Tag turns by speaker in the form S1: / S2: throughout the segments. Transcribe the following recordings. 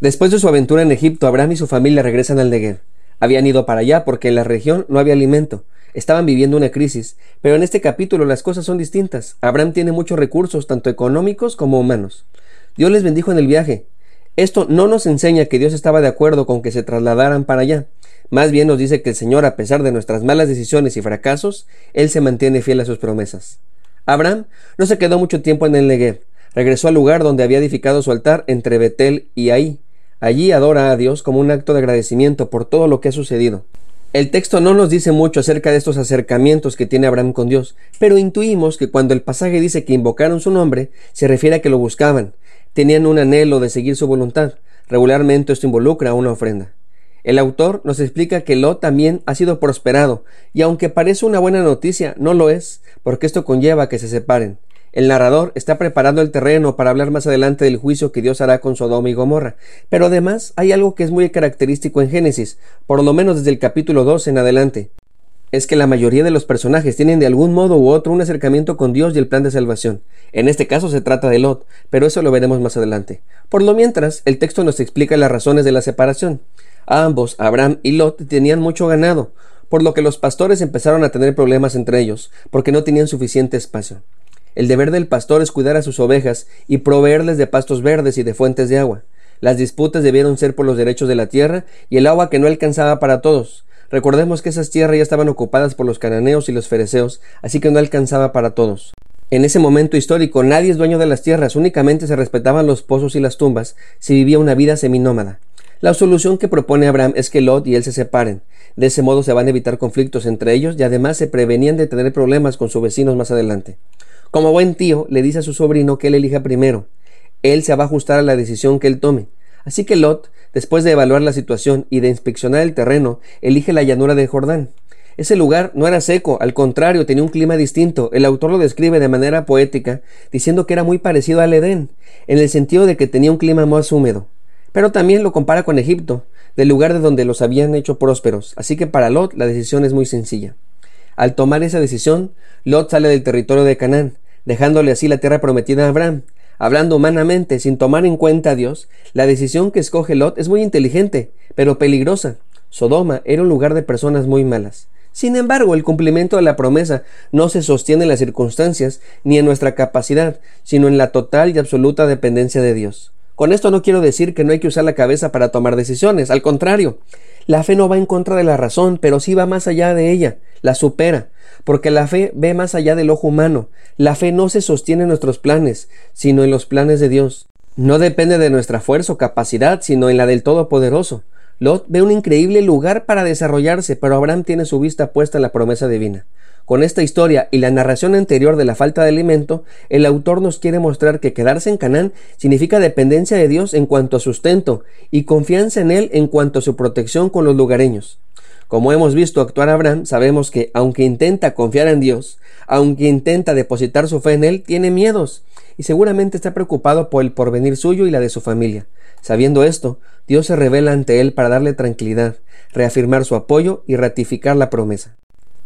S1: Después de su aventura en Egipto, Abraham y su familia regresan al Negev. Habían ido para allá porque en la región no había alimento. Estaban viviendo una crisis, pero en este capítulo las cosas son distintas. Abraham tiene muchos recursos, tanto económicos como humanos. Dios les bendijo en el viaje. Esto no nos enseña que Dios estaba de acuerdo con que se trasladaran para allá. Más bien nos dice que el Señor, a pesar de nuestras malas decisiones y fracasos, Él se mantiene fiel a sus promesas. Abraham no se quedó mucho tiempo en el Negev. Regresó al lugar donde había edificado su altar entre Betel y Ahí, Allí adora a Dios como un acto de agradecimiento por todo lo que ha sucedido. El texto no nos dice mucho acerca de estos acercamientos que tiene Abraham con Dios, pero intuimos que cuando el pasaje dice que invocaron su nombre, se refiere a que lo buscaban, tenían un anhelo de seguir su voluntad. Regularmente esto involucra una ofrenda. El autor nos explica que Lot también ha sido prosperado, y aunque parece una buena noticia, no lo es, porque esto conlleva que se separen. El narrador está preparando el terreno para hablar más adelante del juicio que Dios hará con Sodoma y Gomorra. Pero además hay algo que es muy característico en Génesis, por lo menos desde el capítulo 2 en adelante. Es que la mayoría de los personajes tienen de algún modo u otro un acercamiento con Dios y el plan de salvación. En este caso se trata de Lot, pero eso lo veremos más adelante. Por lo mientras, el texto nos explica las razones de la separación. ambos, Abraham y Lot, tenían mucho ganado, por lo que los pastores empezaron a tener problemas entre ellos, porque no tenían suficiente espacio. El deber del pastor es cuidar a sus ovejas y proveerles de pastos verdes y de fuentes de agua. Las disputas debieron ser por los derechos de la tierra y el agua que no alcanzaba para todos. Recordemos que esas tierras ya estaban ocupadas por los cananeos y los fereceos, así que no alcanzaba para todos. En ese momento histórico nadie es dueño de las tierras, únicamente se respetaban los pozos y las tumbas si vivía una vida seminómada. La solución que propone Abraham es que Lot y él se separen. De ese modo se van a evitar conflictos entre ellos y además se prevenían de tener problemas con sus vecinos más adelante. Como buen tío, le dice a su sobrino que él elija primero. Él se va a ajustar a la decisión que él tome. Así que Lot, después de evaluar la situación y de inspeccionar el terreno, elige la llanura de Jordán. Ese lugar no era seco, al contrario, tenía un clima distinto. El autor lo describe de manera poética, diciendo que era muy parecido al Edén, en el sentido de que tenía un clima más húmedo. Pero también lo compara con Egipto, del lugar de donde los habían hecho prósperos. Así que para Lot la decisión es muy sencilla. Al tomar esa decisión, Lot sale del territorio de Canaán, dejándole así la tierra prometida a Abraham. Hablando humanamente, sin tomar en cuenta a Dios, la decisión que escoge Lot es muy inteligente, pero peligrosa. Sodoma era un lugar de personas muy malas. Sin embargo, el cumplimiento de la promesa no se sostiene en las circunstancias ni en nuestra capacidad, sino en la total y absoluta dependencia de Dios. Con esto no quiero decir que no hay que usar la cabeza para tomar decisiones, al contrario, la fe no va en contra de la razón, pero sí va más allá de ella, la supera, porque la fe ve más allá del ojo humano. La fe no se sostiene en nuestros planes, sino en los planes de Dios. No depende de nuestra fuerza o capacidad, sino en la del Todopoderoso. Lot ve un increíble lugar para desarrollarse, pero Abraham tiene su vista puesta en la promesa divina. Con esta historia y la narración anterior de la falta de alimento, el autor nos quiere mostrar que quedarse en Canaán significa dependencia de Dios en cuanto a sustento y confianza en Él en cuanto a su protección con los lugareños. Como hemos visto actuar Abraham, sabemos que, aunque intenta confiar en Dios, aunque intenta depositar su fe en Él, tiene miedos y seguramente está preocupado por el porvenir suyo y la de su familia. Sabiendo esto, Dios se revela ante él para darle tranquilidad, reafirmar su apoyo y ratificar la promesa.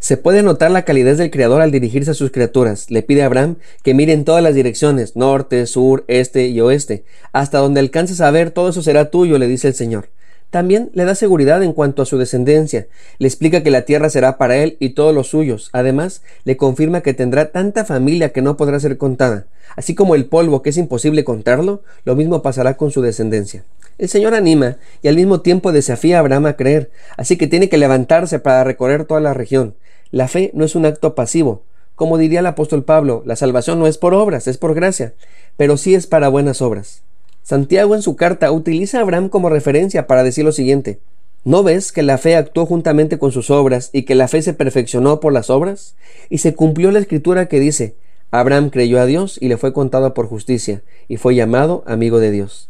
S1: Se puede notar la calidez del Creador al dirigirse a sus criaturas. Le pide a Abraham que mire en todas las direcciones, norte, sur, este y oeste. Hasta donde alcances a ver, todo eso será tuyo, le dice el Señor. También le da seguridad en cuanto a su descendencia. Le explica que la tierra será para él y todos los suyos. Además, le confirma que tendrá tanta familia que no podrá ser contada. Así como el polvo que es imposible contarlo, lo mismo pasará con su descendencia. El Señor anima y al mismo tiempo desafía a Abraham a creer, así que tiene que levantarse para recorrer toda la región. La fe no es un acto pasivo. Como diría el apóstol Pablo, la salvación no es por obras, es por gracia, pero sí es para buenas obras. Santiago en su carta utiliza a Abraham como referencia para decir lo siguiente. ¿No ves que la fe actuó juntamente con sus obras y que la fe se perfeccionó por las obras? Y se cumplió la escritura que dice, Abraham creyó a Dios y le fue contado por justicia, y fue llamado amigo de Dios.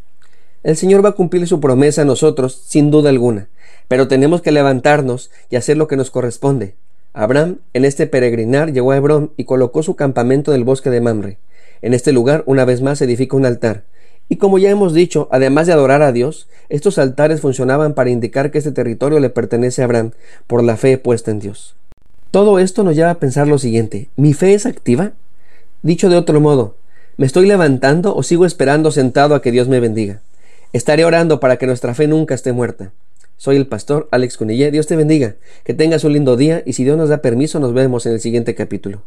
S1: El Señor va a cumplir su promesa a nosotros, sin duda alguna, pero tenemos que levantarnos y hacer lo que nos corresponde. Abraham, en este peregrinar, llegó a Hebrón y colocó su campamento en el bosque de Mamre. En este lugar, una vez más, se edifica un altar. Y como ya hemos dicho, además de adorar a Dios, estos altares funcionaban para indicar que este territorio le pertenece a Abraham por la fe puesta en Dios. Todo esto nos lleva a pensar lo siguiente, ¿mi fe es activa? Dicho de otro modo, ¿me estoy levantando o sigo esperando sentado a que Dios me bendiga? Estaré orando para que nuestra fe nunca esté muerta. Soy el pastor Alex Cunillé. Dios te bendiga. Que tengas un lindo día y si Dios nos da permiso nos vemos en el siguiente capítulo.